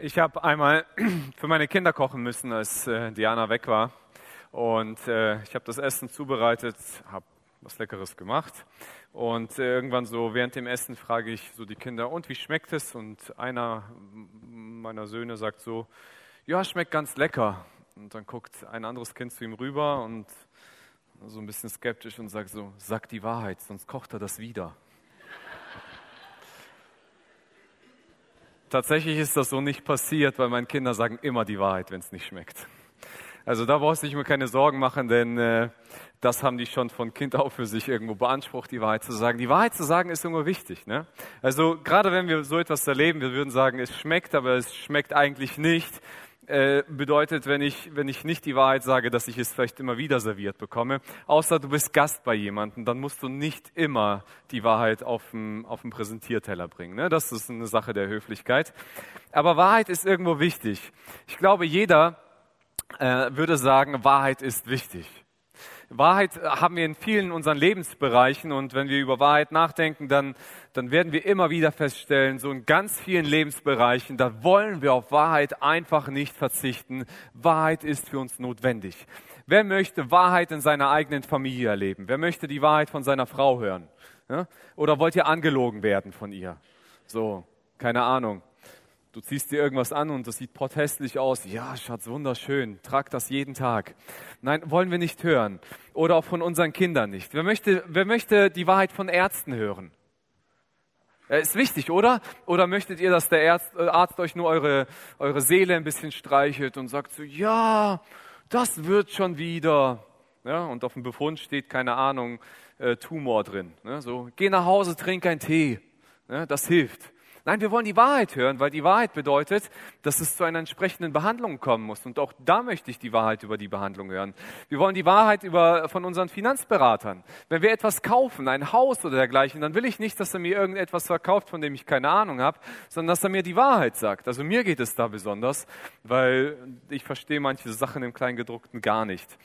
Ich habe einmal für meine Kinder kochen müssen, als äh, Diana weg war. Und äh, ich habe das Essen zubereitet, habe was Leckeres gemacht. Und äh, irgendwann so während dem Essen frage ich so die Kinder, und wie schmeckt es? Und einer meiner Söhne sagt so, ja, schmeckt ganz lecker. Und dann guckt ein anderes Kind zu ihm rüber und so ein bisschen skeptisch und sagt so, sag die Wahrheit, sonst kocht er das wieder. Tatsächlich ist das so nicht passiert, weil meine Kinder sagen immer die Wahrheit, wenn es nicht schmeckt. Also da brauchst du dich mir keine Sorgen machen, denn äh, das haben die schon von Kind auf für sich irgendwo beansprucht, die Wahrheit zu sagen. Die Wahrheit zu sagen ist irgendwo wichtig. Ne? Also gerade wenn wir so etwas erleben, wir würden sagen, es schmeckt, aber es schmeckt eigentlich nicht, äh, bedeutet, wenn ich, wenn ich nicht die Wahrheit sage, dass ich es vielleicht immer wieder serviert bekomme. Außer du bist Gast bei jemandem, dann musst du nicht immer die Wahrheit auf dem, auf dem Präsentierteller bringen. Ne? Das ist eine Sache der Höflichkeit. Aber Wahrheit ist irgendwo wichtig. Ich glaube, jeder äh, würde sagen, Wahrheit ist wichtig. Wahrheit haben wir in vielen unseren Lebensbereichen und wenn wir über Wahrheit nachdenken, dann, dann werden wir immer wieder feststellen, so in ganz vielen Lebensbereichen, da wollen wir auf Wahrheit einfach nicht verzichten. Wahrheit ist für uns notwendig. Wer möchte Wahrheit in seiner eigenen Familie erleben? Wer möchte die Wahrheit von seiner Frau hören? Ja? Oder wollt ihr angelogen werden von ihr? So, keine Ahnung. Du ziehst dir irgendwas an und das sieht protestlich aus. Ja, Schatz, wunderschön. Trag das jeden Tag. Nein, wollen wir nicht hören. Oder auch von unseren Kindern nicht. Wer möchte, wer möchte die Wahrheit von Ärzten hören? Ist wichtig, oder? Oder möchtet ihr, dass der Arzt, äh, Arzt euch nur eure, eure Seele ein bisschen streichelt und sagt so, ja, das wird schon wieder. Ja, und auf dem Befund steht, keine Ahnung, äh, Tumor drin. Ne? So, geh nach Hause, trink einen Tee. Ja, das hilft. Nein, wir wollen die Wahrheit hören, weil die Wahrheit bedeutet, dass es zu einer entsprechenden Behandlung kommen muss. Und auch da möchte ich die Wahrheit über die Behandlung hören. Wir wollen die Wahrheit über, von unseren Finanzberatern. Wenn wir etwas kaufen, ein Haus oder dergleichen, dann will ich nicht, dass er mir irgendetwas verkauft, von dem ich keine Ahnung habe, sondern dass er mir die Wahrheit sagt. Also mir geht es da besonders, weil ich verstehe manche Sachen im Kleingedruckten gar nicht.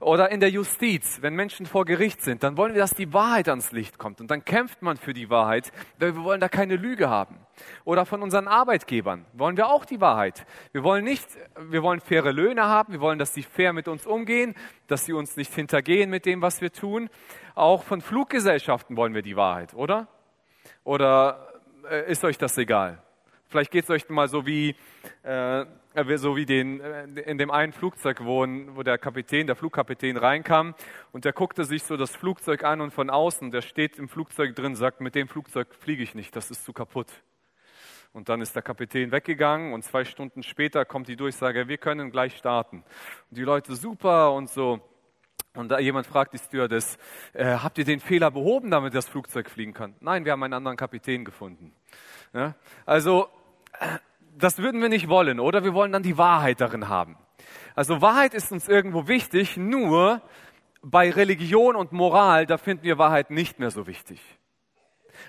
Oder in der Justiz, wenn Menschen vor Gericht sind, dann wollen wir, dass die Wahrheit ans Licht kommt. Und dann kämpft man für die Wahrheit, weil wir wollen da keine Lüge haben. Oder von unseren Arbeitgebern wollen wir auch die Wahrheit. Wir wollen nicht, wir wollen faire Löhne haben, wir wollen, dass sie fair mit uns umgehen, dass sie uns nicht hintergehen mit dem, was wir tun. Auch von Fluggesellschaften wollen wir die Wahrheit, oder? Oder äh, ist euch das egal? Vielleicht geht es euch mal so wie, äh, so wie den, äh, in dem einen Flugzeug, wo, wo der Kapitän, der Flugkapitän reinkam und der guckte sich so das Flugzeug an und von außen, der steht im Flugzeug drin, sagt, mit dem Flugzeug fliege ich nicht, das ist zu kaputt. Und dann ist der Kapitän weggegangen und zwei Stunden später kommt die Durchsage, wir können gleich starten. Und die Leute, super und so. Und da jemand fragt die Stewardess, äh, habt ihr den Fehler behoben, damit das Flugzeug fliegen kann? Nein, wir haben einen anderen Kapitän gefunden. Ja? Also, äh, das würden wir nicht wollen, oder? Wir wollen dann die Wahrheit darin haben. Also Wahrheit ist uns irgendwo wichtig, nur bei Religion und Moral, da finden wir Wahrheit nicht mehr so wichtig.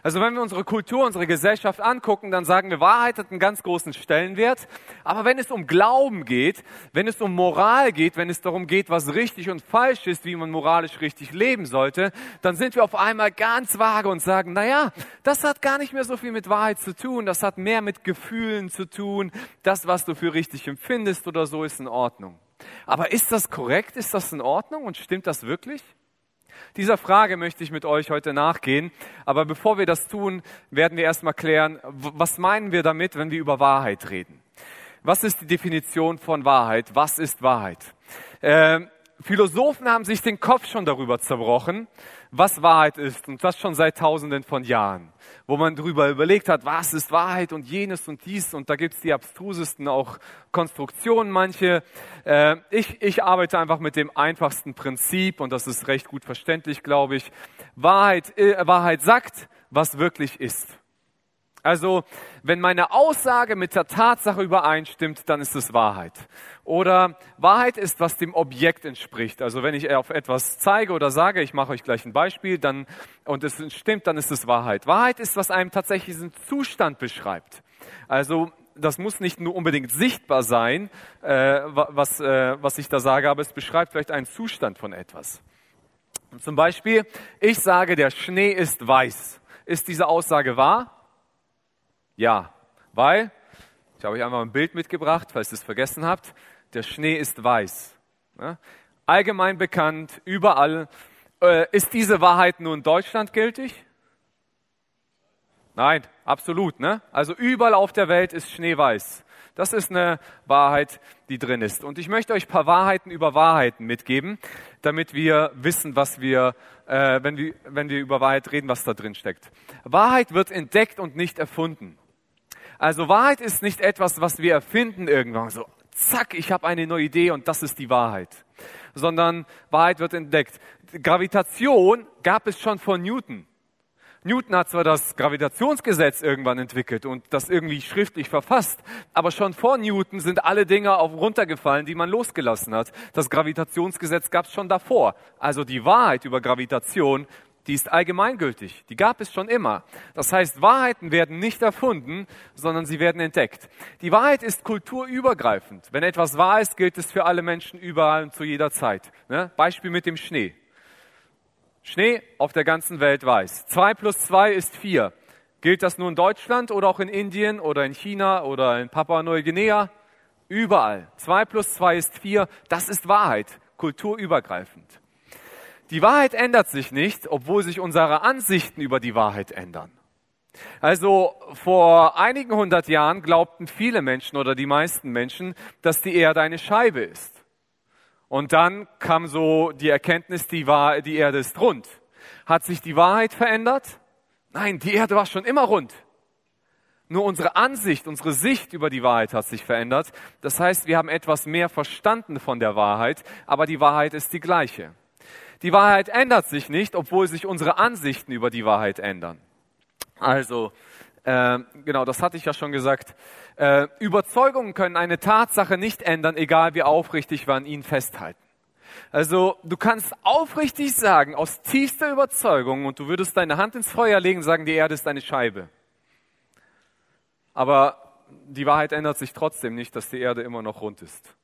Also wenn wir unsere Kultur, unsere Gesellschaft angucken, dann sagen wir, Wahrheit hat einen ganz großen Stellenwert. Aber wenn es um Glauben geht, wenn es um Moral geht, wenn es darum geht, was richtig und falsch ist, wie man moralisch richtig leben sollte, dann sind wir auf einmal ganz vage und sagen, na ja, das hat gar nicht mehr so viel mit Wahrheit zu tun. Das hat mehr mit Gefühlen zu tun. Das, was du für richtig empfindest oder so, ist in Ordnung. Aber ist das korrekt? Ist das in Ordnung? Und stimmt das wirklich? Dieser Frage möchte ich mit euch heute nachgehen. Aber bevor wir das tun, werden wir erstmal klären, was meinen wir damit, wenn wir über Wahrheit reden? Was ist die Definition von Wahrheit? Was ist Wahrheit? Äh, Philosophen haben sich den Kopf schon darüber zerbrochen, was Wahrheit ist und das schon seit tausenden von Jahren, wo man darüber überlegt hat, was ist Wahrheit und jenes und dies und da gibt's die abstrusesten auch Konstruktionen manche. Äh, ich, ich arbeite einfach mit dem einfachsten Prinzip und das ist recht gut verständlich, glaube ich. Wahrheit, äh, Wahrheit sagt, was wirklich ist. Also, wenn meine Aussage mit der Tatsache übereinstimmt, dann ist es Wahrheit. Oder Wahrheit ist, was dem Objekt entspricht. Also, wenn ich auf etwas zeige oder sage, ich mache euch gleich ein Beispiel, dann, und es stimmt, dann ist es Wahrheit. Wahrheit ist, was einem tatsächlich diesen Zustand beschreibt. Also, das muss nicht nur unbedingt sichtbar sein, äh, was, äh, was ich da sage, aber es beschreibt vielleicht einen Zustand von etwas. Und zum Beispiel, ich sage, der Schnee ist weiß. Ist diese Aussage wahr? Ja, weil Ich habe euch einmal ein Bild mitgebracht, falls ihr es vergessen habt. Der Schnee ist weiß. Ja? Allgemein bekannt, überall. Äh, ist diese Wahrheit nur in Deutschland gültig? Nein, absolut. Ne? Also überall auf der Welt ist Schnee weiß. Das ist eine Wahrheit, die drin ist. Und ich möchte euch ein paar Wahrheiten über Wahrheiten mitgeben, damit wir wissen, was wir, äh, wenn, wir wenn wir über Wahrheit reden, was da drin steckt. Wahrheit wird entdeckt und nicht erfunden. Also Wahrheit ist nicht etwas, was wir erfinden irgendwann. So, zack, ich habe eine neue Idee und das ist die Wahrheit. Sondern Wahrheit wird entdeckt. Gravitation gab es schon vor Newton. Newton hat zwar das Gravitationsgesetz irgendwann entwickelt und das irgendwie schriftlich verfasst, aber schon vor Newton sind alle Dinge auf runtergefallen, die man losgelassen hat. Das Gravitationsgesetz gab es schon davor. Also die Wahrheit über Gravitation, die ist allgemeingültig. Die gab es schon immer. Das heißt, Wahrheiten werden nicht erfunden, sondern sie werden entdeckt. Die Wahrheit ist kulturübergreifend. Wenn etwas wahr ist, gilt es für alle Menschen überall und zu jeder Zeit. Ne? Beispiel mit dem Schnee. Schnee auf der ganzen Welt weiß. Zwei plus zwei ist vier. Gilt das nur in Deutschland oder auch in Indien oder in China oder in Papua-Neuguinea? Überall. Zwei plus zwei ist vier. Das ist Wahrheit, kulturübergreifend. Die Wahrheit ändert sich nicht, obwohl sich unsere Ansichten über die Wahrheit ändern. Also vor einigen hundert Jahren glaubten viele Menschen oder die meisten Menschen, dass die Erde eine Scheibe ist. Und dann kam so die Erkenntnis, die, war, die Erde ist rund. Hat sich die Wahrheit verändert? Nein, die Erde war schon immer rund. Nur unsere Ansicht, unsere Sicht über die Wahrheit hat sich verändert. Das heißt, wir haben etwas mehr verstanden von der Wahrheit, aber die Wahrheit ist die gleiche. Die Wahrheit ändert sich nicht, obwohl sich unsere Ansichten über die Wahrheit ändern. Also, äh, genau, das hatte ich ja schon gesagt. Äh, Überzeugungen können eine Tatsache nicht ändern, egal wie aufrichtig wir an ihnen festhalten. Also du kannst aufrichtig sagen, aus tiefster Überzeugung, und du würdest deine Hand ins Feuer legen sagen, die Erde ist eine Scheibe. Aber die Wahrheit ändert sich trotzdem nicht, dass die Erde immer noch rund ist.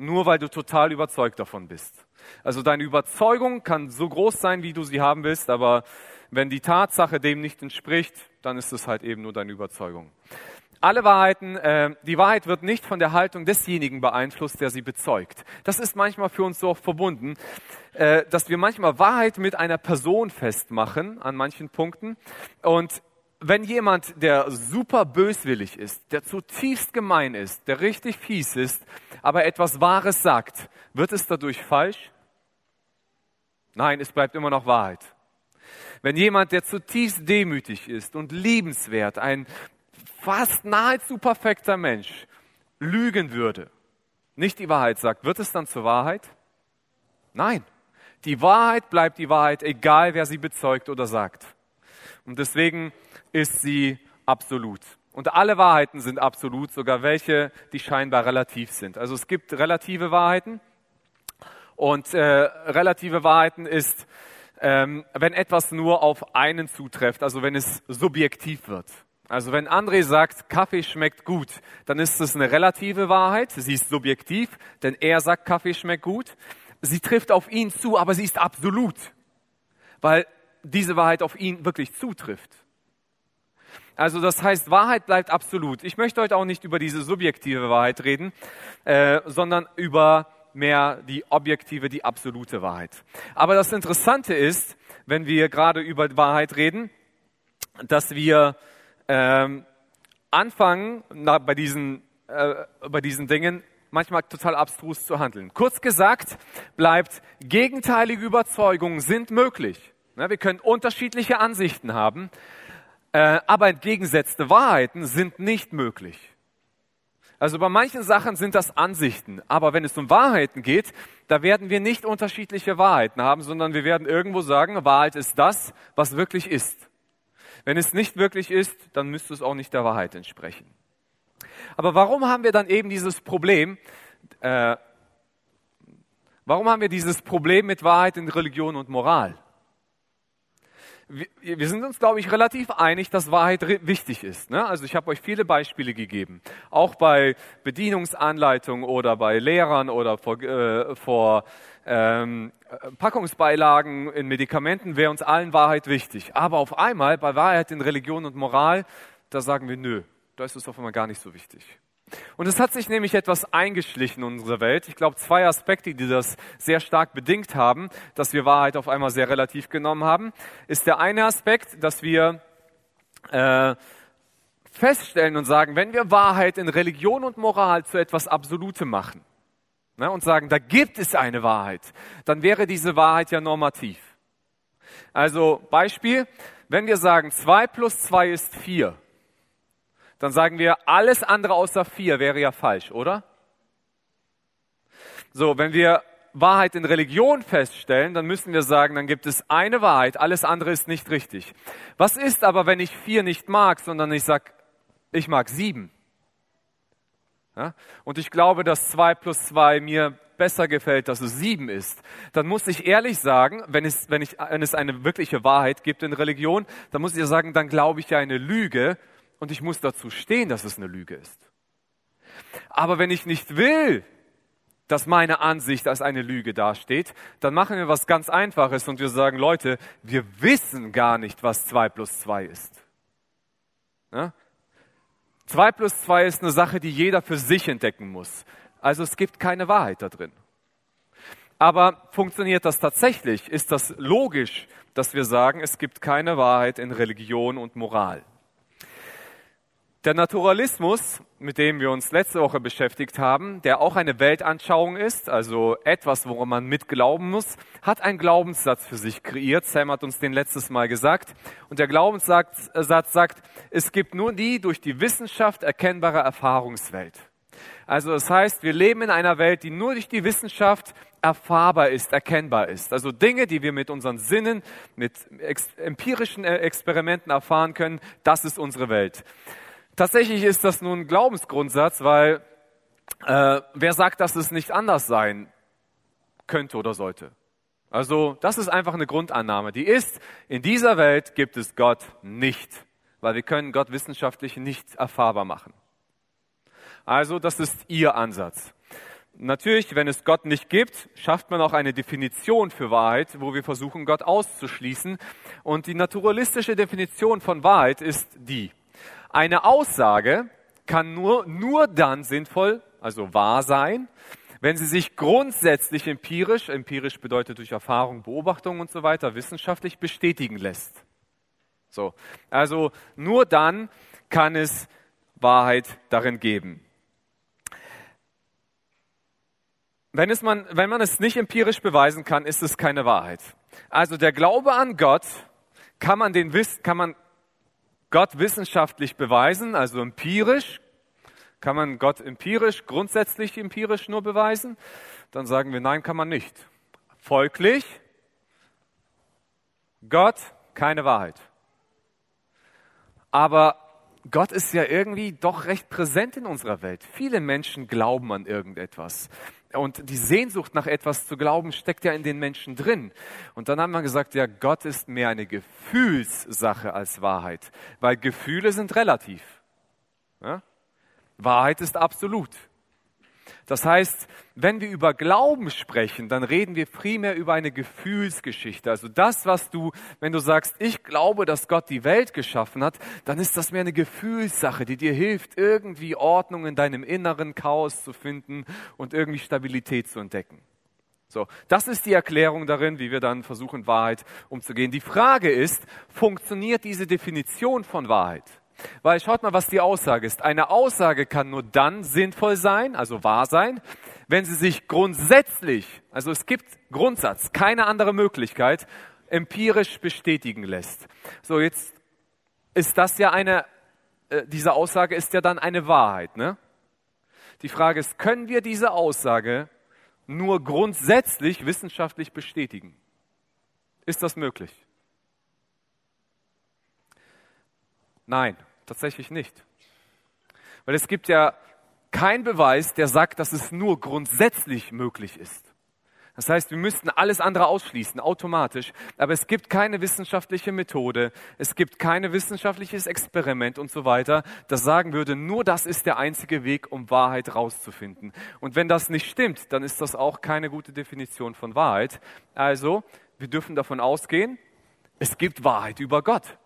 Nur weil du total überzeugt davon bist. Also deine Überzeugung kann so groß sein, wie du sie haben willst, aber wenn die Tatsache dem nicht entspricht, dann ist es halt eben nur deine Überzeugung. Alle Wahrheiten, äh, die Wahrheit wird nicht von der Haltung desjenigen beeinflusst, der sie bezeugt. Das ist manchmal für uns so verbunden, äh, dass wir manchmal Wahrheit mit einer Person festmachen an manchen Punkten. Und wenn jemand, der super böswillig ist, der zutiefst gemein ist, der richtig fies ist, aber etwas Wahres sagt, wird es dadurch falsch? Nein, es bleibt immer noch Wahrheit. Wenn jemand, der zutiefst demütig ist und liebenswert, ein fast nahezu perfekter Mensch, lügen würde, nicht die Wahrheit sagt, wird es dann zur Wahrheit? Nein. Die Wahrheit bleibt die Wahrheit, egal wer sie bezeugt oder sagt. Und deswegen ist sie absolut. Und alle Wahrheiten sind absolut, sogar welche, die scheinbar relativ sind. Also es gibt relative Wahrheiten. Und äh, relative Wahrheiten ist, ähm, wenn etwas nur auf einen zutrifft, also wenn es subjektiv wird. Also wenn André sagt, Kaffee schmeckt gut, dann ist es eine relative Wahrheit. Sie ist subjektiv, denn er sagt, Kaffee schmeckt gut. Sie trifft auf ihn zu, aber sie ist absolut, weil diese Wahrheit auf ihn wirklich zutrifft. Also das heißt, Wahrheit bleibt absolut. Ich möchte heute auch nicht über diese subjektive Wahrheit reden, äh, sondern über mehr die objektive, die absolute Wahrheit. Aber das Interessante ist, wenn wir gerade über Wahrheit reden, dass wir ähm, anfangen, na, bei, diesen, äh, bei diesen Dingen manchmal total abstrus zu handeln. Kurz gesagt, bleibt gegenteilige Überzeugungen sind möglich. Wir können unterschiedliche Ansichten haben, äh, aber entgegengesetzte Wahrheiten sind nicht möglich. Also bei manchen Sachen sind das Ansichten, aber wenn es um Wahrheiten geht, da werden wir nicht unterschiedliche Wahrheiten haben, sondern wir werden irgendwo sagen, Wahrheit ist das, was wirklich ist. Wenn es nicht wirklich ist, dann müsste es auch nicht der Wahrheit entsprechen. Aber warum haben wir dann eben dieses Problem? Äh, warum haben wir dieses Problem mit Wahrheit in Religion und Moral? Wir sind uns, glaube ich, relativ einig, dass Wahrheit wichtig ist. Ne? Also ich habe euch viele Beispiele gegeben, auch bei Bedienungsanleitungen oder bei Lehrern oder vor, äh, vor ähm, Packungsbeilagen in Medikamenten wäre uns allen Wahrheit wichtig. Aber auf einmal bei Wahrheit in Religion und Moral, da sagen wir, nö, da ist es auf einmal gar nicht so wichtig. Und es hat sich nämlich etwas eingeschlichen in unsere Welt. Ich glaube, zwei Aspekte, die das sehr stark bedingt haben, dass wir Wahrheit auf einmal sehr relativ genommen haben, ist der eine Aspekt, dass wir äh, feststellen und sagen, wenn wir Wahrheit in Religion und Moral zu etwas Absolutem machen ne, und sagen, da gibt es eine Wahrheit, dann wäre diese Wahrheit ja normativ. Also Beispiel, wenn wir sagen, zwei plus zwei ist vier, dann sagen wir, alles andere außer vier wäre ja falsch, oder? So, wenn wir Wahrheit in Religion feststellen, dann müssen wir sagen, dann gibt es eine Wahrheit, alles andere ist nicht richtig. Was ist aber, wenn ich vier nicht mag, sondern ich sage, ich mag sieben? Ja? Und ich glaube, dass zwei plus zwei mir besser gefällt, dass es sieben ist, dann muss ich ehrlich sagen, wenn es, wenn, ich, wenn es eine wirkliche Wahrheit gibt in Religion, dann muss ich sagen, dann glaube ich ja eine Lüge und ich muss dazu stehen, dass es eine Lüge ist. Aber wenn ich nicht will, dass meine Ansicht als eine Lüge dasteht, dann machen wir was ganz Einfaches und wir sagen, Leute, wir wissen gar nicht, was zwei plus zwei ist. Ja? Zwei plus zwei ist eine Sache, die jeder für sich entdecken muss. Also es gibt keine Wahrheit da drin. Aber funktioniert das tatsächlich? Ist das logisch, dass wir sagen, es gibt keine Wahrheit in Religion und Moral? Der Naturalismus, mit dem wir uns letzte Woche beschäftigt haben, der auch eine Weltanschauung ist, also etwas, woran man mitglauben muss, hat einen Glaubenssatz für sich kreiert. Sam hat uns den letztes Mal gesagt. Und der Glaubenssatz sagt, es gibt nur die durch die Wissenschaft erkennbare Erfahrungswelt. Also das heißt, wir leben in einer Welt, die nur durch die Wissenschaft erfahrbar ist, erkennbar ist. Also Dinge, die wir mit unseren Sinnen, mit empirischen äh, Experimenten erfahren können, das ist unsere Welt. Tatsächlich ist das nun ein Glaubensgrundsatz, weil äh, wer sagt, dass es nicht anders sein könnte oder sollte? Also das ist einfach eine Grundannahme. Die ist, in dieser Welt gibt es Gott nicht, weil wir können Gott wissenschaftlich nicht erfahrbar machen. Also das ist ihr Ansatz. Natürlich, wenn es Gott nicht gibt, schafft man auch eine Definition für Wahrheit, wo wir versuchen, Gott auszuschließen. Und die naturalistische Definition von Wahrheit ist die. Eine Aussage kann nur, nur dann sinnvoll, also wahr sein, wenn sie sich grundsätzlich empirisch, empirisch bedeutet durch Erfahrung, Beobachtung und so weiter, wissenschaftlich bestätigen lässt. So. Also nur dann kann es Wahrheit darin geben. Wenn, es man, wenn man es nicht empirisch beweisen kann, ist es keine Wahrheit. Also der Glaube an Gott kann man, den, kann man Gott wissenschaftlich beweisen, also empirisch. Kann man Gott empirisch, grundsätzlich empirisch nur beweisen? Dann sagen wir, nein, kann man nicht. Folglich, Gott, keine Wahrheit. Aber Gott ist ja irgendwie doch recht präsent in unserer Welt. Viele Menschen glauben an irgendetwas. Und die Sehnsucht nach etwas zu glauben steckt ja in den Menschen drin. Und dann haben wir gesagt, ja, Gott ist mehr eine Gefühlssache als Wahrheit, weil Gefühle sind relativ. Ja? Wahrheit ist absolut. Das heißt, wenn wir über Glauben sprechen, dann reden wir primär über eine Gefühlsgeschichte. Also das, was du, wenn du sagst, ich glaube, dass Gott die Welt geschaffen hat, dann ist das mehr eine Gefühlssache, die dir hilft, irgendwie Ordnung in deinem inneren Chaos zu finden und irgendwie Stabilität zu entdecken. So, das ist die Erklärung darin, wie wir dann versuchen, Wahrheit umzugehen. Die Frage ist, funktioniert diese Definition von Wahrheit? Weil schaut mal, was die Aussage ist. Eine Aussage kann nur dann sinnvoll sein, also wahr sein, wenn sie sich grundsätzlich, also es gibt Grundsatz, keine andere Möglichkeit, empirisch bestätigen lässt. So, jetzt ist das ja eine, äh, diese Aussage ist ja dann eine Wahrheit, ne? Die Frage ist, können wir diese Aussage nur grundsätzlich wissenschaftlich bestätigen? Ist das möglich? Nein tatsächlich nicht. Weil es gibt ja keinen Beweis, der sagt, dass es nur grundsätzlich möglich ist. Das heißt, wir müssten alles andere ausschließen, automatisch. Aber es gibt keine wissenschaftliche Methode, es gibt kein wissenschaftliches Experiment und so weiter, das sagen würde, nur das ist der einzige Weg, um Wahrheit rauszufinden. Und wenn das nicht stimmt, dann ist das auch keine gute Definition von Wahrheit. Also, wir dürfen davon ausgehen, es gibt Wahrheit über Gott.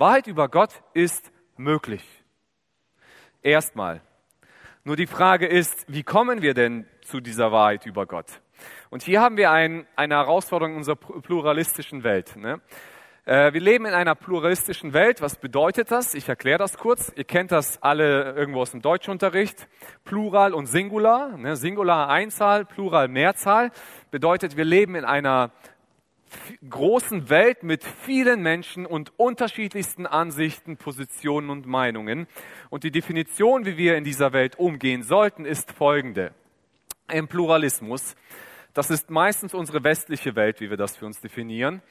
Wahrheit über Gott ist möglich. Erstmal. Nur die Frage ist, wie kommen wir denn zu dieser Wahrheit über Gott? Und hier haben wir ein, eine Herausforderung unserer pluralistischen Welt. Ne? Äh, wir leben in einer pluralistischen Welt. Was bedeutet das? Ich erkläre das kurz. Ihr kennt das alle irgendwo aus dem Deutschunterricht. Plural und Singular. Ne? Singular Einzahl, Plural Mehrzahl. Bedeutet, wir leben in einer großen Welt mit vielen Menschen und unterschiedlichsten Ansichten, Positionen und Meinungen. Und die Definition, wie wir in dieser Welt umgehen sollten, ist folgende. Im Pluralismus, das ist meistens unsere westliche Welt, wie wir das für uns definieren.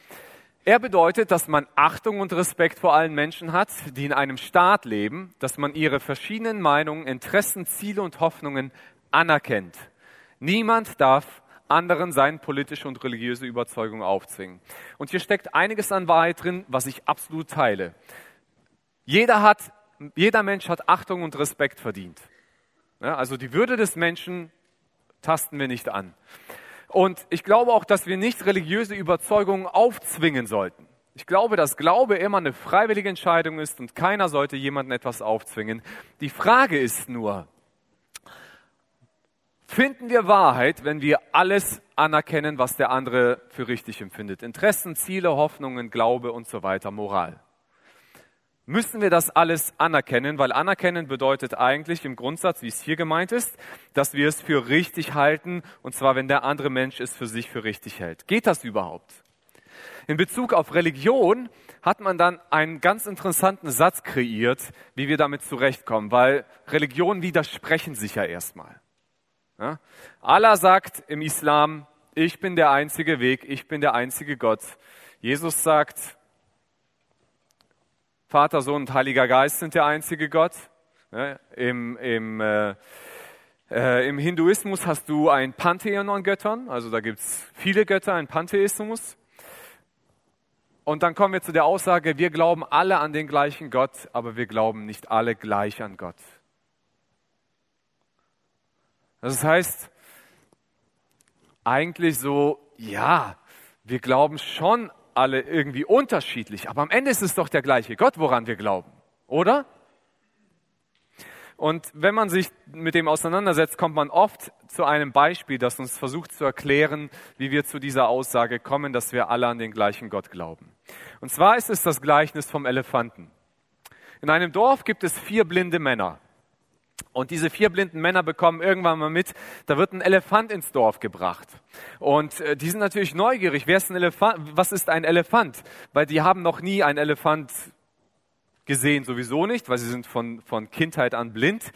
Er bedeutet, dass man Achtung und Respekt vor allen Menschen hat, die in einem Staat leben, dass man ihre verschiedenen Meinungen, Interessen, Ziele und Hoffnungen anerkennt. Niemand darf anderen seine politische und religiöse Überzeugung aufzwingen. Und hier steckt einiges an Wahrheit drin, was ich absolut teile. Jeder hat, jeder Mensch hat Achtung und Respekt verdient. Ja, also die Würde des Menschen tasten wir nicht an. Und ich glaube auch, dass wir nicht religiöse Überzeugungen aufzwingen sollten. Ich glaube, dass Glaube immer eine freiwillige Entscheidung ist und keiner sollte jemandem etwas aufzwingen. Die Frage ist nur, finden wir Wahrheit, wenn wir alles anerkennen, was der andere für richtig empfindet. Interessen, Ziele, Hoffnungen, Glaube und so weiter, Moral. Müssen wir das alles anerkennen, weil anerkennen bedeutet eigentlich im Grundsatz, wie es hier gemeint ist, dass wir es für richtig halten, und zwar wenn der andere Mensch es für sich für richtig hält. Geht das überhaupt? In Bezug auf Religion hat man dann einen ganz interessanten Satz kreiert, wie wir damit zurechtkommen, weil Religionen widersprechen sich ja erstmal. Ja? Allah sagt im Islam, ich bin der einzige Weg, ich bin der einzige Gott. Jesus sagt, Vater, Sohn und Heiliger Geist sind der einzige Gott. Ja? Im, im, äh, äh, Im Hinduismus hast du ein Pantheon an Göttern, also da gibt es viele Götter, ein Pantheismus. Und dann kommen wir zu der Aussage, wir glauben alle an den gleichen Gott, aber wir glauben nicht alle gleich an Gott. Das heißt, eigentlich so, ja, wir glauben schon alle irgendwie unterschiedlich, aber am Ende ist es doch der gleiche Gott, woran wir glauben, oder? Und wenn man sich mit dem auseinandersetzt, kommt man oft zu einem Beispiel, das uns versucht zu erklären, wie wir zu dieser Aussage kommen, dass wir alle an den gleichen Gott glauben. Und zwar ist es das Gleichnis vom Elefanten. In einem Dorf gibt es vier blinde Männer. Und diese vier blinden Männer bekommen irgendwann mal mit, da wird ein Elefant ins Dorf gebracht. Und äh, die sind natürlich neugierig. Wer ist ein Elefant? Was ist ein Elefant? Weil die haben noch nie einen Elefant gesehen, sowieso nicht, weil sie sind von, von Kindheit an blind.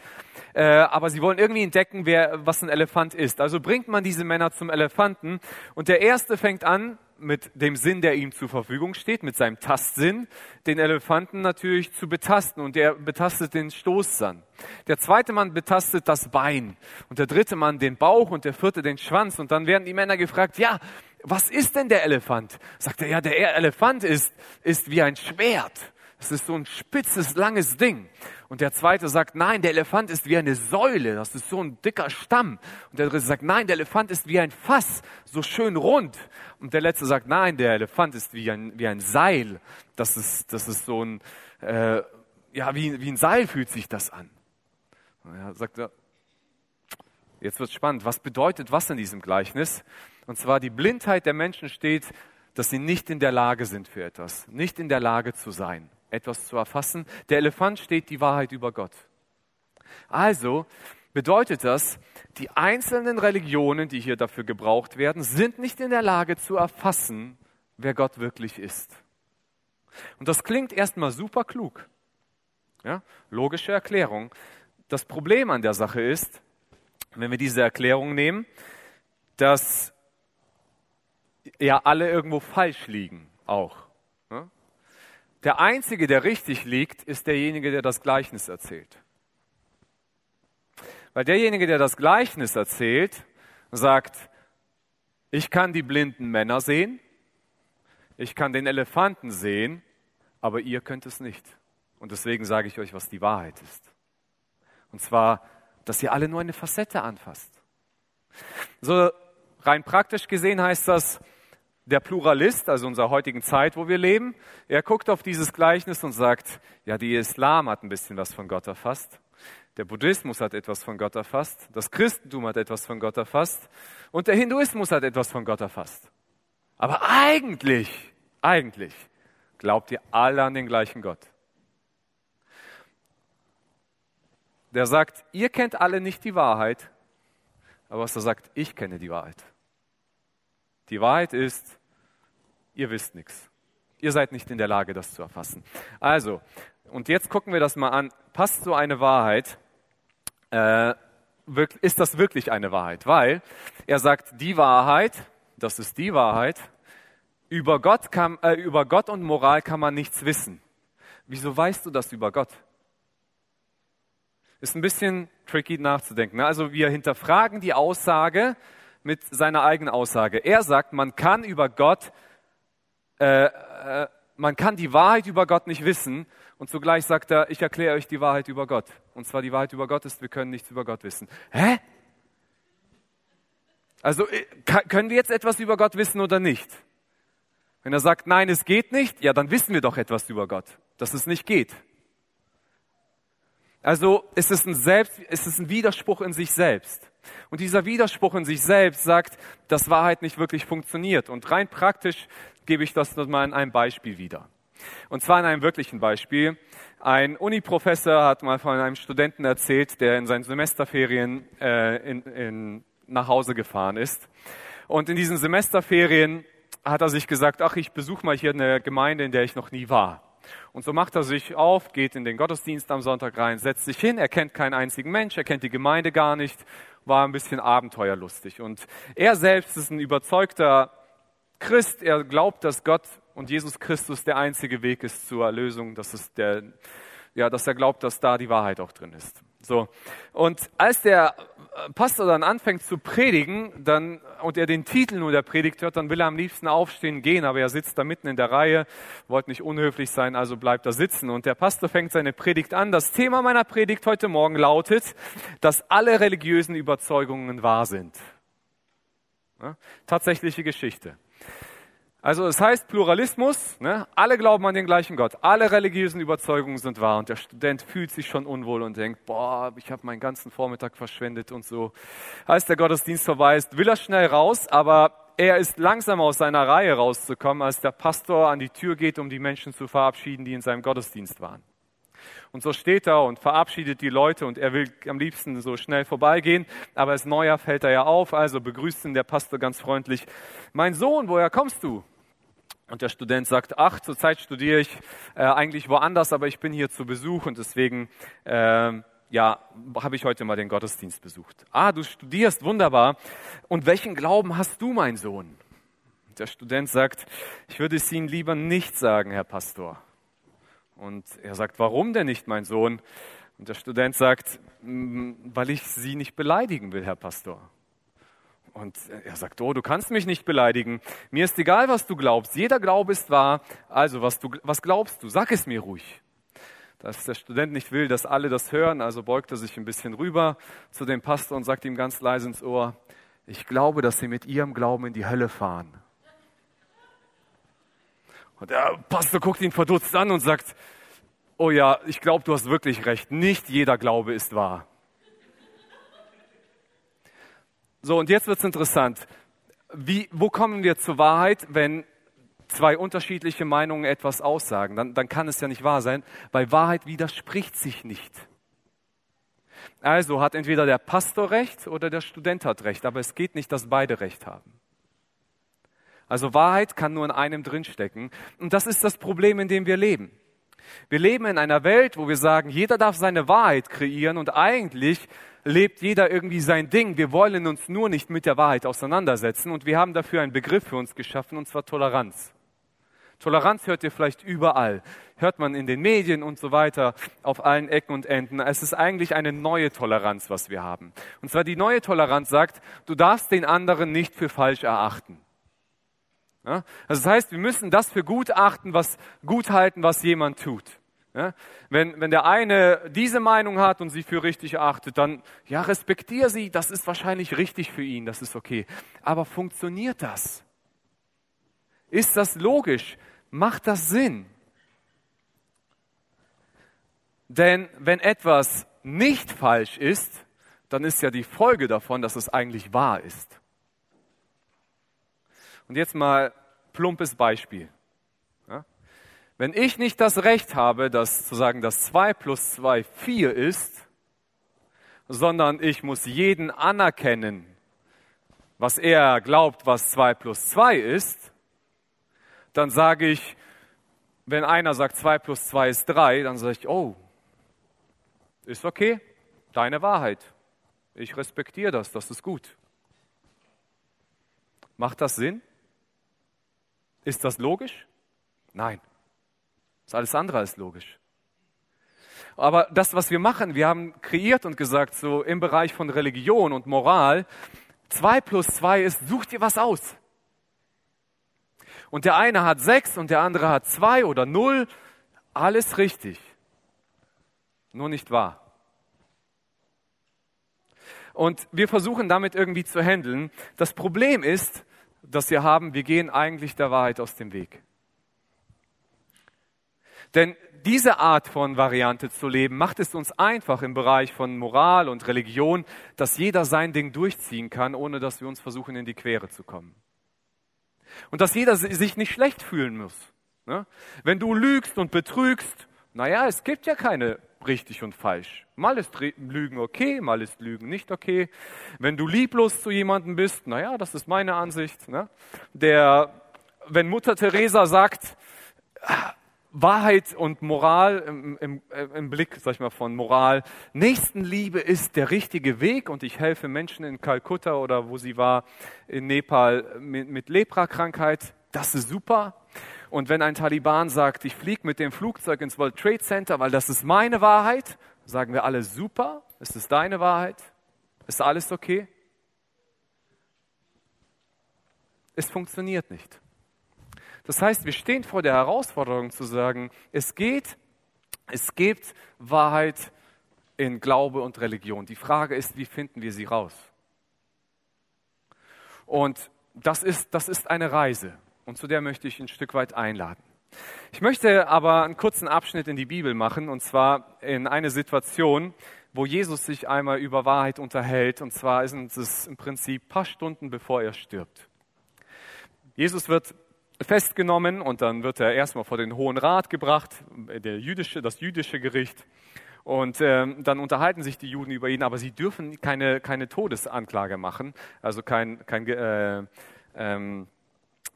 Äh, aber sie wollen irgendwie entdecken, wer, was ein Elefant ist. Also bringt man diese Männer zum Elefanten. Und der erste fängt an, mit dem Sinn, der ihm zur Verfügung steht, mit seinem Tastsinn, den Elefanten natürlich zu betasten und er betastet den Stoßsand. Der zweite Mann betastet das Bein und der dritte Mann den Bauch und der vierte den Schwanz und dann werden die Männer gefragt, ja, was ist denn der Elefant? Sagt er, ja, der Elefant ist, ist wie ein Schwert. Es ist so ein spitzes, langes Ding. Und der zweite sagt, nein, der Elefant ist wie eine Säule, das ist so ein dicker Stamm. Und der dritte sagt, nein, der Elefant ist wie ein Fass, so schön rund. Und der letzte sagt, nein, der Elefant ist wie ein, wie ein Seil, das ist, das ist so ein, äh, ja, wie, wie ein Seil fühlt sich das an. Und er sagt, jetzt wird spannend, was bedeutet was in diesem Gleichnis? Und zwar die Blindheit der Menschen steht, dass sie nicht in der Lage sind für etwas, nicht in der Lage zu sein etwas zu erfassen. Der Elefant steht die Wahrheit über Gott. Also bedeutet das, die einzelnen Religionen, die hier dafür gebraucht werden, sind nicht in der Lage zu erfassen, wer Gott wirklich ist. Und das klingt erstmal super klug. Ja, logische Erklärung. Das Problem an der Sache ist, wenn wir diese Erklärung nehmen, dass ja alle irgendwo falsch liegen auch. Der Einzige, der richtig liegt, ist derjenige, der das Gleichnis erzählt. Weil derjenige, der das Gleichnis erzählt, sagt, ich kann die blinden Männer sehen, ich kann den Elefanten sehen, aber ihr könnt es nicht. Und deswegen sage ich euch, was die Wahrheit ist. Und zwar, dass ihr alle nur eine Facette anfasst. So rein praktisch gesehen heißt das, der Pluralist, also unserer heutigen Zeit, wo wir leben, er guckt auf dieses Gleichnis und sagt, ja, die Islam hat ein bisschen was von Gott erfasst. Der Buddhismus hat etwas von Gott erfasst. Das Christentum hat etwas von Gott erfasst. Und der Hinduismus hat etwas von Gott erfasst. Aber eigentlich, eigentlich glaubt ihr alle an den gleichen Gott. Der sagt, ihr kennt alle nicht die Wahrheit, aber was er sagt, ich kenne die Wahrheit. Die Wahrheit ist, ihr wisst nichts. Ihr seid nicht in der Lage, das zu erfassen. Also, und jetzt gucken wir das mal an. Passt so eine Wahrheit? Äh, ist das wirklich eine Wahrheit? Weil er sagt, die Wahrheit, das ist die Wahrheit, über Gott, kann, äh, über Gott und Moral kann man nichts wissen. Wieso weißt du das über Gott? Ist ein bisschen tricky nachzudenken. Ne? Also wir hinterfragen die Aussage, mit seiner eigenen Aussage. Er sagt, man kann über Gott, äh, äh, man kann die Wahrheit über Gott nicht wissen. Und zugleich sagt er, ich erkläre euch die Wahrheit über Gott. Und zwar die Wahrheit über Gott ist, wir können nichts über Gott wissen. Hä? Also äh, können wir jetzt etwas über Gott wissen oder nicht? Wenn er sagt, nein, es geht nicht, ja, dann wissen wir doch etwas über Gott, dass es nicht geht. Also ist es ein, Selbst, ist es ein Widerspruch in sich selbst. Und dieser Widerspruch in sich selbst sagt, dass Wahrheit nicht wirklich funktioniert. Und rein praktisch gebe ich das mal in einem Beispiel wieder. Und zwar in einem wirklichen Beispiel. Ein Uni-Professor hat mal von einem Studenten erzählt, der in seinen Semesterferien äh, in, in, nach Hause gefahren ist. Und in diesen Semesterferien hat er sich gesagt, ach, ich besuche mal hier eine Gemeinde, in der ich noch nie war. Und so macht er sich auf, geht in den Gottesdienst am Sonntag rein, setzt sich hin, er kennt keinen einzigen Mensch, er kennt die Gemeinde gar nicht war ein bisschen abenteuerlustig. Und er selbst ist ein überzeugter Christ. Er glaubt, dass Gott und Jesus Christus der einzige Weg ist zur Erlösung. Das ist der, ja, dass er glaubt, dass da die Wahrheit auch drin ist. So. Und als der Pastor dann anfängt zu predigen, dann, und er den Titel nur der Predigt hört, dann will er am liebsten aufstehen gehen, aber er sitzt da mitten in der Reihe, wollte nicht unhöflich sein, also bleibt er sitzen. Und der Pastor fängt seine Predigt an. Das Thema meiner Predigt heute Morgen lautet, dass alle religiösen Überzeugungen wahr sind. Ja, tatsächliche Geschichte. Also es heißt Pluralismus, ne? alle glauben an den gleichen Gott, alle religiösen Überzeugungen sind wahr und der Student fühlt sich schon unwohl und denkt, boah, ich habe meinen ganzen Vormittag verschwendet und so. Als der Gottesdienst vorbei ist, will er schnell raus, aber er ist langsam aus seiner Reihe rauszukommen, als der Pastor an die Tür geht, um die Menschen zu verabschieden, die in seinem Gottesdienst waren. Und so steht er und verabschiedet die Leute und er will am liebsten so schnell vorbeigehen, aber als Neujahr fällt er ja auf, also begrüßt ihn der Pastor ganz freundlich. Mein Sohn, woher kommst du? Und der Student sagt, ach, zurzeit studiere ich äh, eigentlich woanders, aber ich bin hier zu Besuch und deswegen, äh, ja, habe ich heute mal den Gottesdienst besucht. Ah, du studierst, wunderbar. Und welchen Glauben hast du, mein Sohn? Der Student sagt, ich würde es Ihnen lieber nicht sagen, Herr Pastor. Und er sagt, warum denn nicht, mein Sohn? Und der Student sagt, weil ich Sie nicht beleidigen will, Herr Pastor. Und er sagt, oh, du kannst mich nicht beleidigen. Mir ist egal, was du glaubst. Jeder Glaube ist wahr. Also, was, du, was glaubst du? Sag es mir ruhig. Dass der Student nicht will, dass alle das hören, also beugt er sich ein bisschen rüber zu dem Pastor und sagt ihm ganz leise ins Ohr, ich glaube, dass sie mit ihrem Glauben in die Hölle fahren. Und der Pastor guckt ihn verdutzt an und sagt, oh ja, ich glaube, du hast wirklich recht. Nicht jeder Glaube ist wahr. So, und jetzt wird es interessant. Wie, wo kommen wir zur Wahrheit, wenn zwei unterschiedliche Meinungen etwas aussagen? Dann, dann kann es ja nicht wahr sein, weil Wahrheit widerspricht sich nicht. Also hat entweder der Pastor recht oder der Student hat recht, aber es geht nicht, dass beide recht haben. Also Wahrheit kann nur in einem drinstecken. Und das ist das Problem, in dem wir leben. Wir leben in einer Welt, wo wir sagen, jeder darf seine Wahrheit kreieren und eigentlich lebt jeder irgendwie sein Ding. Wir wollen uns nur nicht mit der Wahrheit auseinandersetzen und wir haben dafür einen Begriff für uns geschaffen und zwar Toleranz. Toleranz hört ihr vielleicht überall, hört man in den Medien und so weiter, auf allen Ecken und Enden. Es ist eigentlich eine neue Toleranz, was wir haben. Und zwar die neue Toleranz sagt, du darfst den anderen nicht für falsch erachten. Ja? Also das heißt, wir müssen das für gut achten, was gut halten, was jemand tut. Ja? Wenn, wenn der eine diese Meinung hat und sie für richtig achtet, dann ja, respektier sie, das ist wahrscheinlich richtig für ihn, das ist okay. Aber funktioniert das? Ist das logisch? Macht das Sinn? Denn wenn etwas nicht falsch ist, dann ist ja die Folge davon, dass es eigentlich wahr ist. Und jetzt mal plumpes Beispiel. Wenn ich nicht das Recht habe, dass sozusagen das 2 plus 2 4 ist, sondern ich muss jeden anerkennen, was er glaubt, was 2 plus 2 ist, dann sage ich, wenn einer sagt 2 plus 2 ist 3, dann sage ich, oh, ist okay, deine Wahrheit. Ich respektiere das, das ist gut. Macht das Sinn? Ist das logisch? Nein. Ist alles andere als logisch. Aber das, was wir machen, wir haben kreiert und gesagt, so im Bereich von Religion und Moral, zwei plus zwei ist, such dir was aus. Und der eine hat sechs und der andere hat zwei oder null. Alles richtig. Nur nicht wahr. Und wir versuchen damit irgendwie zu handeln. Das Problem ist, dass wir haben, wir gehen eigentlich der Wahrheit aus dem Weg. Denn diese Art von Variante zu leben, macht es uns einfach im Bereich von Moral und Religion, dass jeder sein Ding durchziehen kann, ohne dass wir uns versuchen, in die Quere zu kommen. Und dass jeder sich nicht schlecht fühlen muss. Ne? Wenn du lügst und betrügst, naja, es gibt ja keine richtig und falsch. Mal ist Lügen okay, mal ist Lügen nicht okay. Wenn du lieblos zu jemandem bist, naja, das ist meine Ansicht. Ne? Der, wenn Mutter Teresa sagt, Wahrheit und Moral im, im, im, Blick, sag ich mal, von Moral. Nächstenliebe ist der richtige Weg und ich helfe Menschen in Kalkutta oder wo sie war, in Nepal mit, mit Lepra-Krankheit. Das ist super. Und wenn ein Taliban sagt, ich fliege mit dem Flugzeug ins World Trade Center, weil das ist meine Wahrheit, sagen wir alle super. Ist es deine Wahrheit? Ist alles okay? Es funktioniert nicht. Das heißt, wir stehen vor der Herausforderung zu sagen, es geht, es gibt Wahrheit in Glaube und Religion. Die Frage ist, wie finden wir sie raus? Und das ist, das ist eine Reise und zu der möchte ich ein Stück weit einladen. Ich möchte aber einen kurzen Abschnitt in die Bibel machen und zwar in eine Situation, wo Jesus sich einmal über Wahrheit unterhält und zwar sind es im Prinzip ein paar Stunden bevor er stirbt. Jesus wird festgenommen und dann wird er erstmal vor den Hohen Rat gebracht, der jüdische, das jüdische Gericht. Und ähm, dann unterhalten sich die Juden über ihn, aber sie dürfen keine, keine Todesanklage machen, also kein, kein, äh, ähm,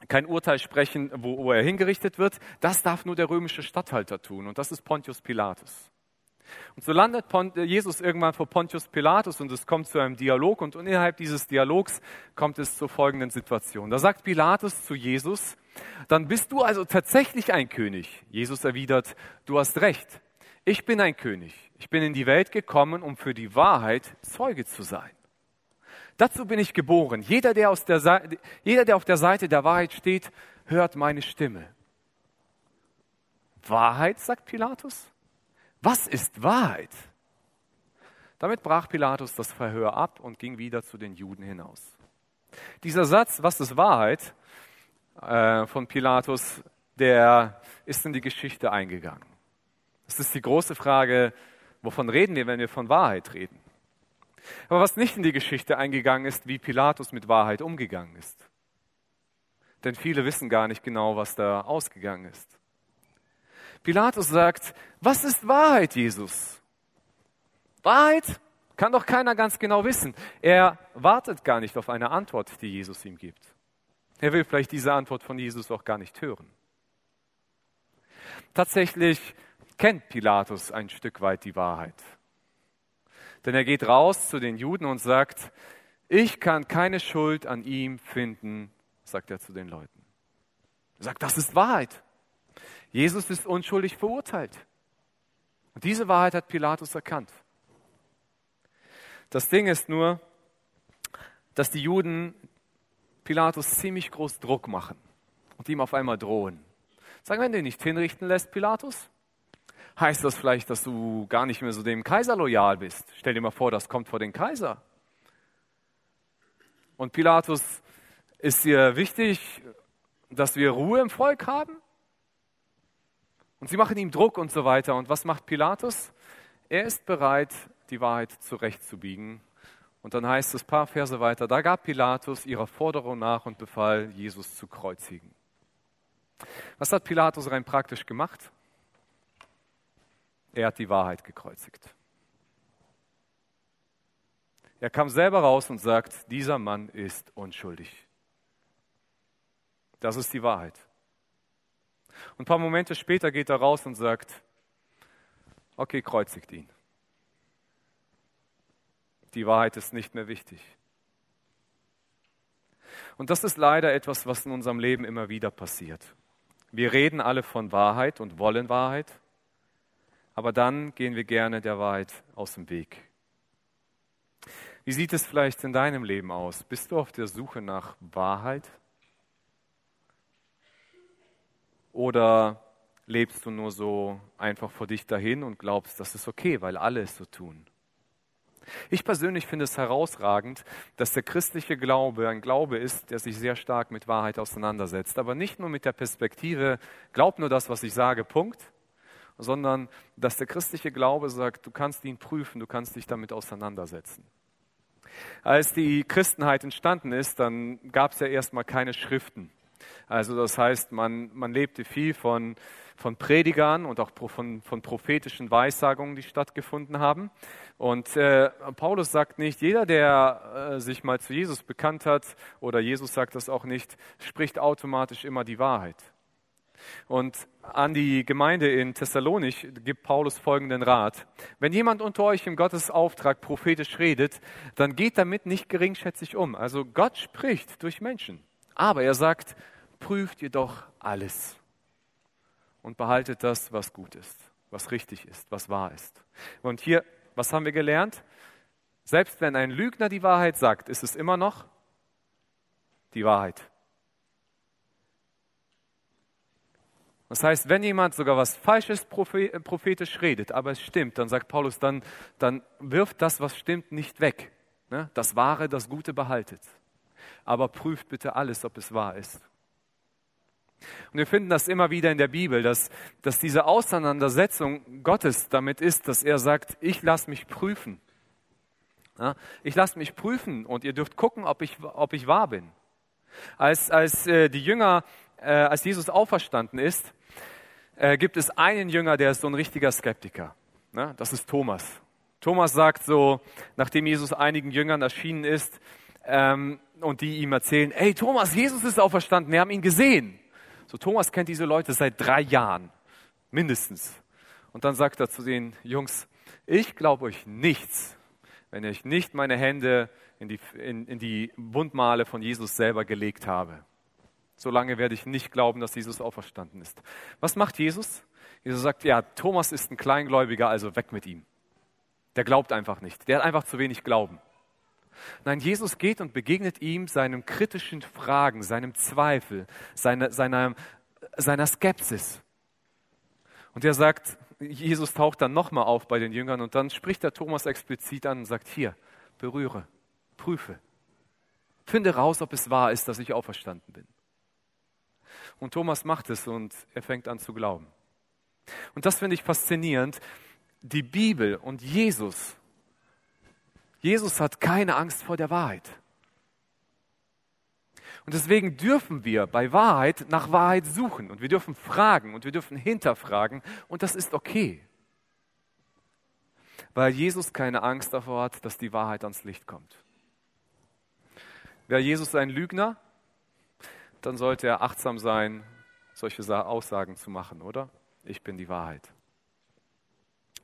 kein Urteil sprechen, wo, wo er hingerichtet wird. Das darf nur der römische Statthalter tun und das ist Pontius Pilatus. Und so landet Jesus irgendwann vor Pontius Pilatus und es kommt zu einem Dialog und innerhalb dieses Dialogs kommt es zur folgenden Situation. Da sagt Pilatus zu Jesus, dann bist du also tatsächlich ein König. Jesus erwidert, du hast recht. Ich bin ein König. Ich bin in die Welt gekommen, um für die Wahrheit Zeuge zu sein. Dazu bin ich geboren. Jeder der, aus der jeder, der auf der Seite der Wahrheit steht, hört meine Stimme. Wahrheit, sagt Pilatus? Was ist Wahrheit? Damit brach Pilatus das Verhör ab und ging wieder zu den Juden hinaus. Dieser Satz, was ist Wahrheit, äh, von Pilatus, der ist in die Geschichte eingegangen. Es ist die große Frage, wovon reden wir, wenn wir von Wahrheit reden? Aber was nicht in die Geschichte eingegangen ist, wie Pilatus mit Wahrheit umgegangen ist. Denn viele wissen gar nicht genau, was da ausgegangen ist. Pilatus sagt, was ist Wahrheit, Jesus? Wahrheit kann doch keiner ganz genau wissen. Er wartet gar nicht auf eine Antwort, die Jesus ihm gibt. Er will vielleicht diese Antwort von Jesus auch gar nicht hören. Tatsächlich kennt Pilatus ein Stück weit die Wahrheit. Denn er geht raus zu den Juden und sagt, ich kann keine Schuld an ihm finden, sagt er zu den Leuten. Er sagt, das ist Wahrheit. Jesus ist unschuldig verurteilt. Und diese Wahrheit hat Pilatus erkannt. Das Ding ist nur, dass die Juden Pilatus ziemlich groß Druck machen und ihm auf einmal drohen. Sagen, wenn du ihn nicht hinrichten lässt, Pilatus, heißt das vielleicht, dass du gar nicht mehr so dem Kaiser loyal bist. Stell dir mal vor, das kommt vor den Kaiser. Und Pilatus ist dir wichtig, dass wir Ruhe im Volk haben? Und sie machen ihm Druck und so weiter. Und was macht Pilatus? Er ist bereit, die Wahrheit zurechtzubiegen. Und dann heißt es paar Verse weiter, da gab Pilatus ihrer Forderung nach und befahl, Jesus zu kreuzigen. Was hat Pilatus rein praktisch gemacht? Er hat die Wahrheit gekreuzigt. Er kam selber raus und sagt, dieser Mann ist unschuldig. Das ist die Wahrheit. Und ein paar Momente später geht er raus und sagt, okay, kreuzigt ihn. Die Wahrheit ist nicht mehr wichtig. Und das ist leider etwas, was in unserem Leben immer wieder passiert. Wir reden alle von Wahrheit und wollen Wahrheit, aber dann gehen wir gerne der Wahrheit aus dem Weg. Wie sieht es vielleicht in deinem Leben aus? Bist du auf der Suche nach Wahrheit? Oder lebst du nur so einfach vor dich dahin und glaubst, das ist okay, weil alle es so tun? Ich persönlich finde es herausragend, dass der christliche Glaube ein Glaube ist, der sich sehr stark mit Wahrheit auseinandersetzt. Aber nicht nur mit der Perspektive, glaub nur das, was ich sage, Punkt, sondern dass der christliche Glaube sagt, du kannst ihn prüfen, du kannst dich damit auseinandersetzen. Als die Christenheit entstanden ist, dann gab es ja erstmal keine Schriften. Also das heißt, man, man lebte viel von, von Predigern und auch von, von prophetischen Weissagungen, die stattgefunden haben. Und äh, Paulus sagt nicht, jeder, der äh, sich mal zu Jesus bekannt hat, oder Jesus sagt das auch nicht, spricht automatisch immer die Wahrheit. Und an die Gemeinde in Thessalonich gibt Paulus folgenden Rat. Wenn jemand unter euch im Gottes Auftrag prophetisch redet, dann geht damit nicht geringschätzig um. Also Gott spricht durch Menschen. Aber er sagt, prüft jedoch alles und behaltet das, was gut ist, was richtig ist, was wahr ist. Und hier, was haben wir gelernt? Selbst wenn ein Lügner die Wahrheit sagt, ist es immer noch die Wahrheit. Das heißt, wenn jemand sogar was Falsches prophetisch redet, aber es stimmt, dann sagt Paulus, dann, dann wirft das, was stimmt, nicht weg. Ne? Das Wahre, das Gute behaltet. Aber prüft bitte alles, ob es wahr ist. Und wir finden das immer wieder in der Bibel, dass, dass diese Auseinandersetzung Gottes damit ist, dass er sagt, ich lasse mich prüfen. Ja, ich lasse mich prüfen und ihr dürft gucken, ob ich, ob ich wahr bin. Als, als äh, die Jünger, äh, als Jesus auferstanden ist, äh, gibt es einen Jünger, der ist so ein richtiger Skeptiker. Ne? Das ist Thomas. Thomas sagt so, nachdem Jesus einigen Jüngern erschienen ist ähm, und die ihm erzählen, hey Thomas, Jesus ist auferstanden, wir haben ihn gesehen. So Thomas kennt diese Leute seit drei Jahren, mindestens. Und dann sagt er zu den Jungs, ich glaube euch nichts, wenn ich nicht meine Hände in die, in, in die Wundmale von Jesus selber gelegt habe. Solange werde ich nicht glauben, dass Jesus auferstanden ist. Was macht Jesus? Jesus sagt, ja, Thomas ist ein Kleingläubiger, also weg mit ihm. Der glaubt einfach nicht. Der hat einfach zu wenig Glauben. Nein, Jesus geht und begegnet ihm seinem kritischen Fragen, seinem Zweifel, seine, seiner, seiner Skepsis. Und er sagt, Jesus taucht dann nochmal auf bei den Jüngern und dann spricht er Thomas explizit an und sagt, hier, berühre, prüfe, finde raus, ob es wahr ist, dass ich auferstanden bin. Und Thomas macht es und er fängt an zu glauben. Und das finde ich faszinierend. Die Bibel und Jesus Jesus hat keine Angst vor der Wahrheit. Und deswegen dürfen wir bei Wahrheit nach Wahrheit suchen und wir dürfen fragen und wir dürfen hinterfragen und das ist okay. Weil Jesus keine Angst davor hat, dass die Wahrheit ans Licht kommt. Wäre Jesus ein Lügner, dann sollte er achtsam sein, solche Aussagen zu machen, oder? Ich bin die Wahrheit.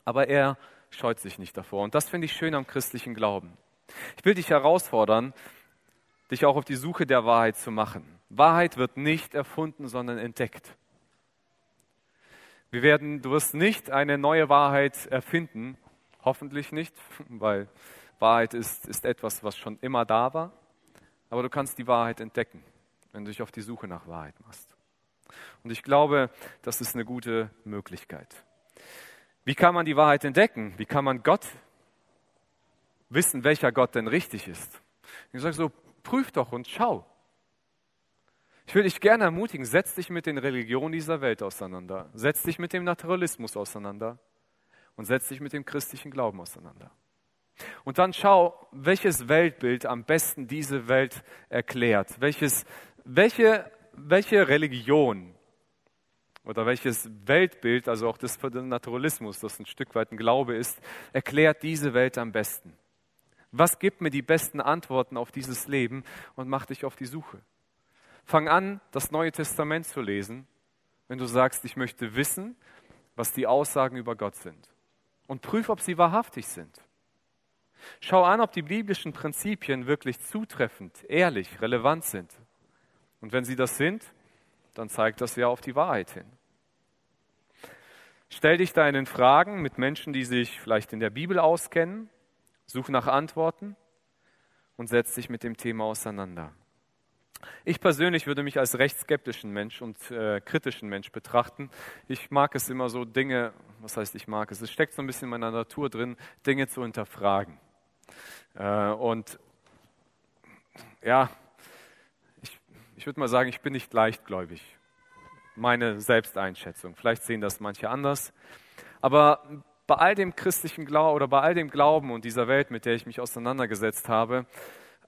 Aber er scheut sich nicht davor. Und das finde ich schön am christlichen Glauben. Ich will dich herausfordern, dich auch auf die Suche der Wahrheit zu machen. Wahrheit wird nicht erfunden, sondern entdeckt. Wir werden, du wirst nicht eine neue Wahrheit erfinden, hoffentlich nicht, weil Wahrheit ist, ist etwas, was schon immer da war. Aber du kannst die Wahrheit entdecken, wenn du dich auf die Suche nach Wahrheit machst. Und ich glaube, das ist eine gute Möglichkeit. Wie kann man die Wahrheit entdecken? Wie kann man Gott wissen, welcher Gott denn richtig ist? Ich sage so, prüf doch und schau. Ich will dich gerne ermutigen, setz dich mit den Religionen dieser Welt auseinander, setz dich mit dem Naturalismus auseinander und setz dich mit dem christlichen Glauben auseinander. Und dann schau, welches Weltbild am besten diese Welt erklärt, welches, welche, welche Religion oder welches Weltbild, also auch das Naturalismus, das ein Stück weit ein Glaube ist, erklärt diese Welt am besten. Was gibt mir die besten Antworten auf dieses Leben und mach dich auf die Suche? Fang an, das Neue Testament zu lesen, wenn du sagst, ich möchte wissen, was die Aussagen über Gott sind. Und prüf, ob sie wahrhaftig sind. Schau an, ob die biblischen Prinzipien wirklich zutreffend, ehrlich, relevant sind. Und wenn sie das sind, dann zeigt das ja auf die Wahrheit hin. Stell dich deinen Fragen mit Menschen, die sich vielleicht in der Bibel auskennen, such nach Antworten und setz dich mit dem Thema auseinander. Ich persönlich würde mich als recht skeptischen Mensch und äh, kritischen Mensch betrachten. Ich mag es immer so, Dinge, was heißt ich mag es, es steckt so ein bisschen in meiner Natur drin, Dinge zu hinterfragen. Äh, und ja, ich, würde mal sagen, ich bin nicht leichtgläubig. Meine Selbsteinschätzung. Vielleicht sehen das manche anders. Aber bei all dem christlichen Glauben oder bei all dem Glauben und dieser Welt, mit der ich mich auseinandergesetzt habe,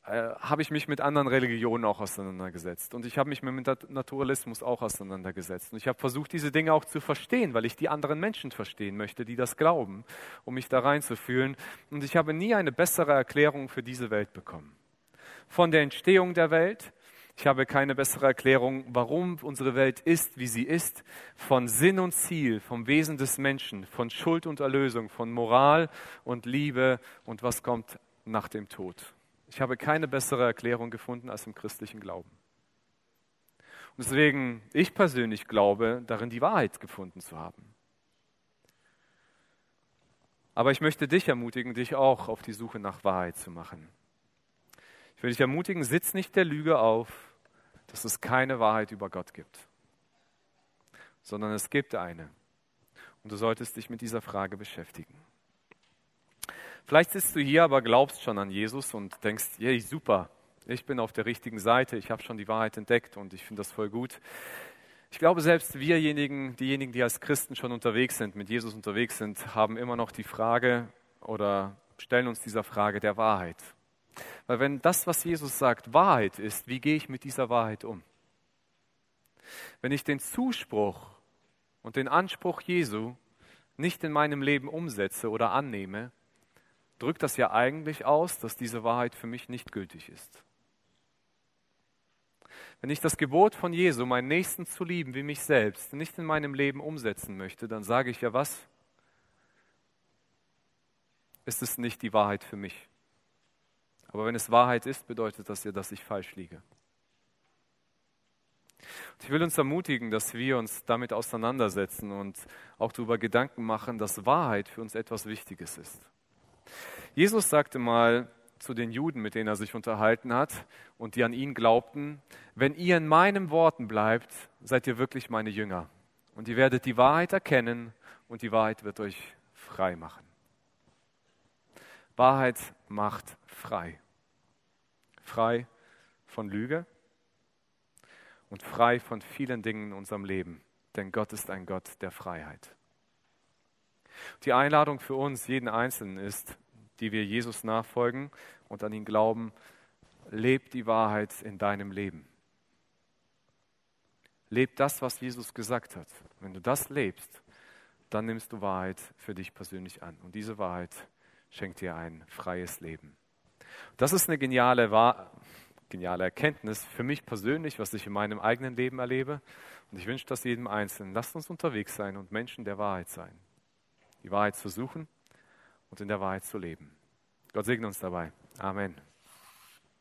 äh, habe ich mich mit anderen Religionen auch auseinandergesetzt. Und ich habe mich mit Naturalismus auch auseinandergesetzt. Und ich habe versucht, diese Dinge auch zu verstehen, weil ich die anderen Menschen verstehen möchte, die das glauben, um mich da reinzufühlen. Und ich habe nie eine bessere Erklärung für diese Welt bekommen. Von der Entstehung der Welt, ich habe keine bessere Erklärung, warum unsere Welt ist, wie sie ist, von Sinn und Ziel, vom Wesen des Menschen, von Schuld und Erlösung, von Moral und Liebe und was kommt nach dem Tod. Ich habe keine bessere Erklärung gefunden als im christlichen Glauben. Und deswegen, ich persönlich glaube, darin die Wahrheit gefunden zu haben. Aber ich möchte dich ermutigen, dich auch auf die Suche nach Wahrheit zu machen. Ich will dich ermutigen, sitz nicht der Lüge auf, dass es keine Wahrheit über Gott gibt, sondern es gibt eine. Und du solltest dich mit dieser Frage beschäftigen. Vielleicht sitzt du hier, aber glaubst schon an Jesus und denkst, yay, super, ich bin auf der richtigen Seite, ich habe schon die Wahrheit entdeckt und ich finde das voll gut. Ich glaube, selbst wirjenigen, diejenigen, die als Christen schon unterwegs sind, mit Jesus unterwegs sind, haben immer noch die Frage oder stellen uns dieser Frage der Wahrheit. Weil wenn das, was Jesus sagt, Wahrheit ist, wie gehe ich mit dieser Wahrheit um? Wenn ich den Zuspruch und den Anspruch Jesu nicht in meinem Leben umsetze oder annehme, drückt das ja eigentlich aus, dass diese Wahrheit für mich nicht gültig ist. Wenn ich das Gebot von Jesu, meinen Nächsten zu lieben wie mich selbst, nicht in meinem Leben umsetzen möchte, dann sage ich ja was? Ist es nicht die Wahrheit für mich? Aber wenn es Wahrheit ist, bedeutet das ja, dass ich falsch liege. Und ich will uns ermutigen, dass wir uns damit auseinandersetzen und auch darüber Gedanken machen, dass Wahrheit für uns etwas Wichtiges ist. Jesus sagte mal zu den Juden, mit denen er sich unterhalten hat und die an ihn glaubten, wenn ihr in meinen Worten bleibt, seid ihr wirklich meine Jünger. Und ihr werdet die Wahrheit erkennen und die Wahrheit wird euch frei machen. Wahrheit macht frei. Frei von Lüge und frei von vielen Dingen in unserem Leben. Denn Gott ist ein Gott der Freiheit. Die Einladung für uns, jeden Einzelnen, ist, die wir Jesus nachfolgen und an ihn glauben, leb die Wahrheit in deinem Leben. Leb das, was Jesus gesagt hat. Wenn du das lebst, dann nimmst du Wahrheit für dich persönlich an. Und diese Wahrheit schenkt dir ein freies Leben. Das ist eine geniale, geniale Erkenntnis für mich persönlich, was ich in meinem eigenen Leben erlebe. Und ich wünsche das jedem Einzelnen. Lasst uns unterwegs sein und Menschen der Wahrheit sein die Wahrheit zu suchen und in der Wahrheit zu leben. Gott segne uns dabei. Amen.